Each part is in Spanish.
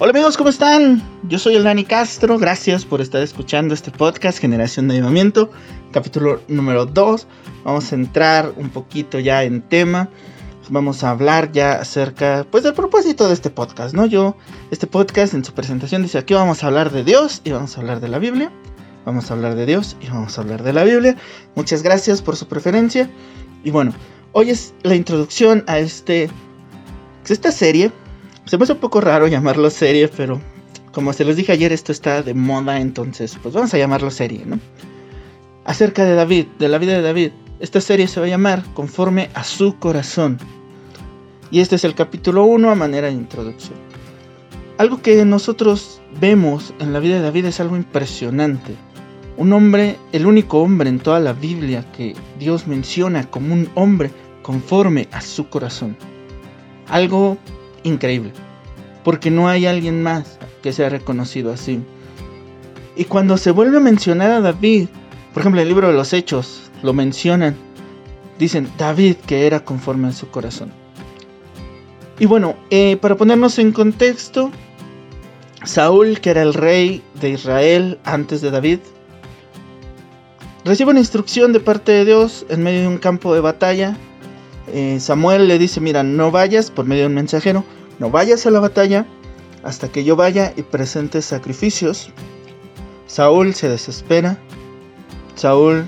Hola amigos, ¿cómo están? Yo soy el Dani Castro, gracias por estar escuchando este podcast Generación de Avivamiento, capítulo número 2. Vamos a entrar un poquito ya en tema, vamos a hablar ya acerca, pues del propósito de este podcast, ¿no? Yo, este podcast en su presentación dice aquí vamos a hablar de Dios y vamos a hablar de la Biblia. Vamos a hablar de Dios y vamos a hablar de la Biblia. Muchas gracias por su preferencia. Y bueno, hoy es la introducción a este, esta serie se me hace un poco raro llamarlo serie, pero como se los dije ayer, esto está de moda, entonces pues vamos a llamarlo serie, ¿no? Acerca de David, de la vida de David. Esta serie se va a llamar Conforme a su corazón. Y este es el capítulo 1 a manera de introducción. Algo que nosotros vemos en la vida de David es algo impresionante. Un hombre, el único hombre en toda la Biblia que Dios menciona como un hombre conforme a su corazón. Algo increíble. Porque no hay alguien más que sea reconocido así. Y cuando se vuelve a mencionar a David, por ejemplo, el libro de los Hechos lo mencionan. Dicen David que era conforme a su corazón. Y bueno, eh, para ponernos en contexto, Saúl, que era el rey de Israel antes de David, recibe una instrucción de parte de Dios en medio de un campo de batalla. Eh, Samuel le dice, mira, no vayas por medio de un mensajero, no vayas a la batalla hasta que yo vaya y presente sacrificios. Saúl se desespera. Saúl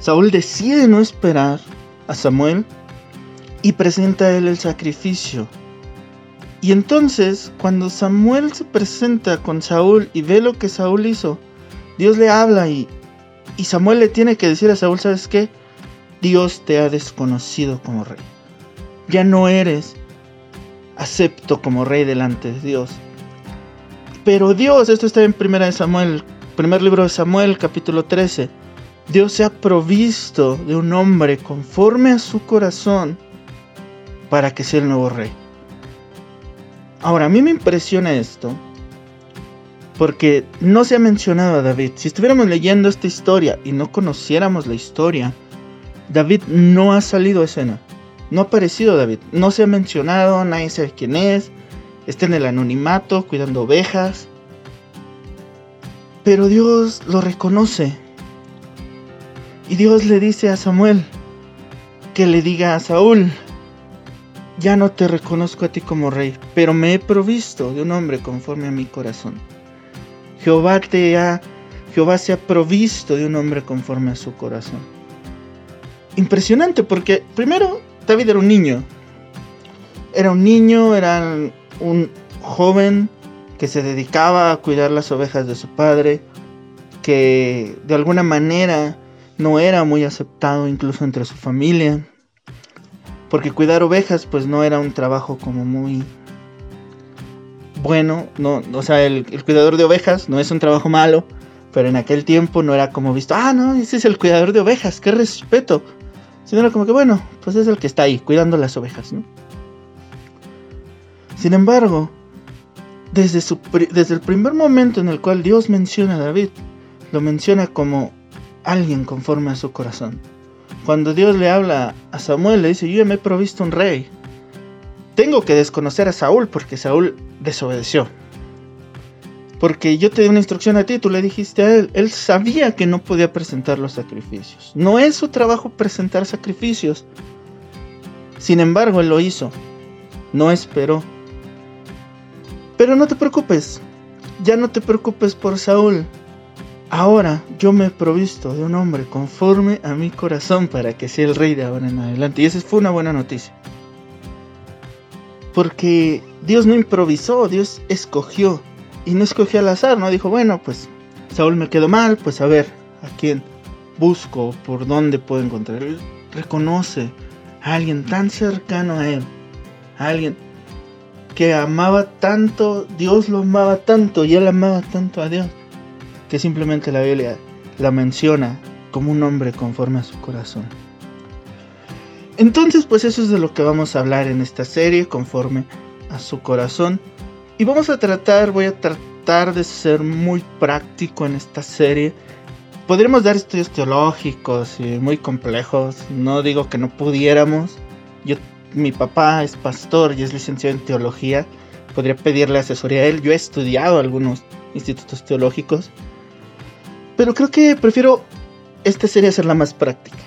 Saúl decide no esperar a Samuel y presenta a él el sacrificio. Y entonces, cuando Samuel se presenta con Saúl y ve lo que Saúl hizo, Dios le habla y, y Samuel le tiene que decir a Saúl, ¿sabes qué? Dios te ha desconocido como rey. Ya no eres acepto como rey delante de Dios. Pero Dios, esto está en primera Samuel, primer libro de Samuel, capítulo 13. Dios se ha provisto de un hombre conforme a su corazón para que sea el nuevo rey. Ahora, a mí me impresiona esto porque no se ha mencionado a David. Si estuviéramos leyendo esta historia y no conociéramos la historia, David no ha salido a escena. No ha aparecido David, no se ha mencionado, nadie sabe quién es, está en el anonimato cuidando ovejas. Pero Dios lo reconoce. Y Dios le dice a Samuel que le diga a Saúl, ya no te reconozco a ti como rey, pero me he provisto de un hombre conforme a mi corazón. Jehová te ha Jehová se ha provisto de un hombre conforme a su corazón. Impresionante porque primero David era un niño. Era un niño, era un joven que se dedicaba a cuidar las ovejas de su padre, que de alguna manera no era muy aceptado incluso entre su familia, porque cuidar ovejas pues no era un trabajo como muy bueno, no, o sea, el, cuidador de ovejas no es un trabajo malo, pero en aquel tiempo no era como visto, ah, no, ese es el cuidador de ovejas, qué respeto. Sino era como que, bueno, pues es el que está ahí, cuidando las ovejas, ¿no? Sin embargo, desde, su, desde el primer momento en el cual Dios menciona a David, lo menciona como alguien conforme a su corazón. Cuando Dios le habla a Samuel, le dice, yo me he provisto un rey. Tengo que desconocer a Saúl porque Saúl desobedeció. Porque yo te di una instrucción a ti, tú le dijiste a él. Él sabía que no podía presentar los sacrificios. No es su trabajo presentar sacrificios. Sin embargo, él lo hizo. No esperó. Pero no te preocupes. Ya no te preocupes por Saúl. Ahora yo me he provisto de un hombre conforme a mi corazón para que sea el rey de ahora en adelante. Y esa fue una buena noticia. Porque Dios no improvisó, Dios escogió y no escogió al azar, no dijo, bueno, pues Saúl me quedó mal, pues a ver a quién busco, por dónde puedo encontrar. Él reconoce a alguien tan cercano a él, a alguien que amaba tanto, Dios lo amaba tanto y él amaba tanto a Dios, que simplemente la Biblia la menciona como un hombre conforme a su corazón. Entonces, pues eso es de lo que vamos a hablar en esta serie, conforme a su corazón. Y vamos a tratar, voy a tratar de ser muy práctico en esta serie. Podríamos dar estudios teológicos y muy complejos, no digo que no pudiéramos. Yo, mi papá es pastor y es licenciado en teología, podría pedirle asesoría a él. Yo he estudiado algunos institutos teológicos, pero creo que prefiero esta serie hacerla más práctica.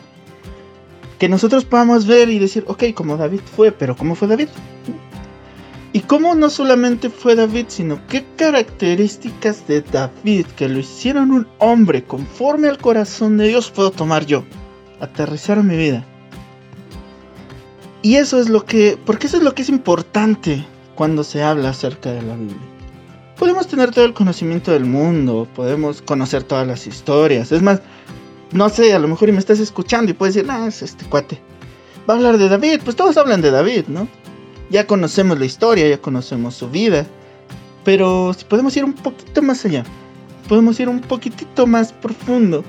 Que nosotros podamos ver y decir, ok, como David fue, pero ¿cómo fue David? Y cómo no solamente fue David, sino qué características de David que lo hicieron un hombre conforme al corazón de Dios puedo tomar yo. Aterrizar mi vida. Y eso es lo que, porque eso es lo que es importante cuando se habla acerca de la Biblia. Podemos tener todo el conocimiento del mundo, podemos conocer todas las historias. Es más, no sé, a lo mejor y me estás escuchando y puedes decir, ah, es este cuate. Va a hablar de David, pues todos hablan de David, ¿no? ya conocemos la historia, ya conocemos su vida, pero si podemos ir un poquito más allá, podemos ir un poquitito más profundo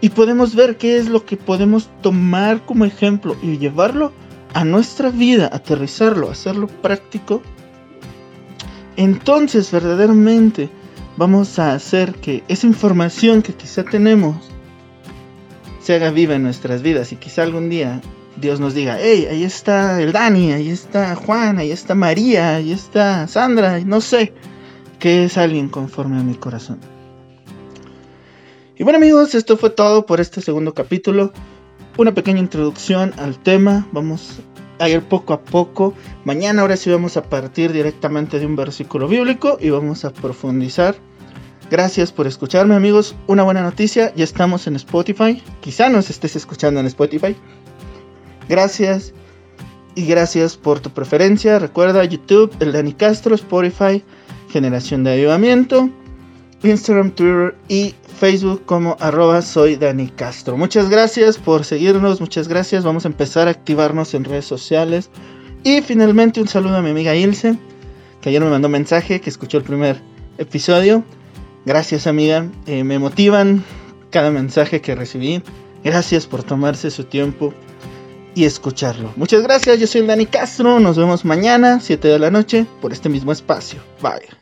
y podemos ver qué es lo que podemos tomar como ejemplo y llevarlo a nuestra vida, aterrizarlo, hacerlo práctico, entonces verdaderamente vamos a hacer que esa información que quizá tenemos se haga viva en nuestras vidas y quizá algún día Dios nos diga, hey, ahí está el Dani, ahí está Juan, ahí está María, ahí está Sandra, no sé, que es alguien conforme a mi corazón. Y bueno amigos, esto fue todo por este segundo capítulo. Una pequeña introducción al tema, vamos a ir poco a poco. Mañana ahora sí vamos a partir directamente de un versículo bíblico y vamos a profundizar. Gracias por escucharme amigos. Una buena noticia, ya estamos en Spotify. Quizá nos estés escuchando en Spotify. Gracias y gracias por tu preferencia. Recuerda YouTube, el Dani Castro, Spotify, Generación de Avivamiento, Instagram, Twitter y Facebook como arroba soy Dani Castro. Muchas gracias por seguirnos, muchas gracias. Vamos a empezar a activarnos en redes sociales. Y finalmente un saludo a mi amiga Ilse, que ayer me mandó mensaje, que escuchó el primer episodio. Gracias amiga, eh, me motivan cada mensaje que recibí. Gracias por tomarse su tiempo y escucharlo. Muchas gracias, yo soy el Dani Castro, nos vemos mañana, 7 de la noche, por este mismo espacio. Bye.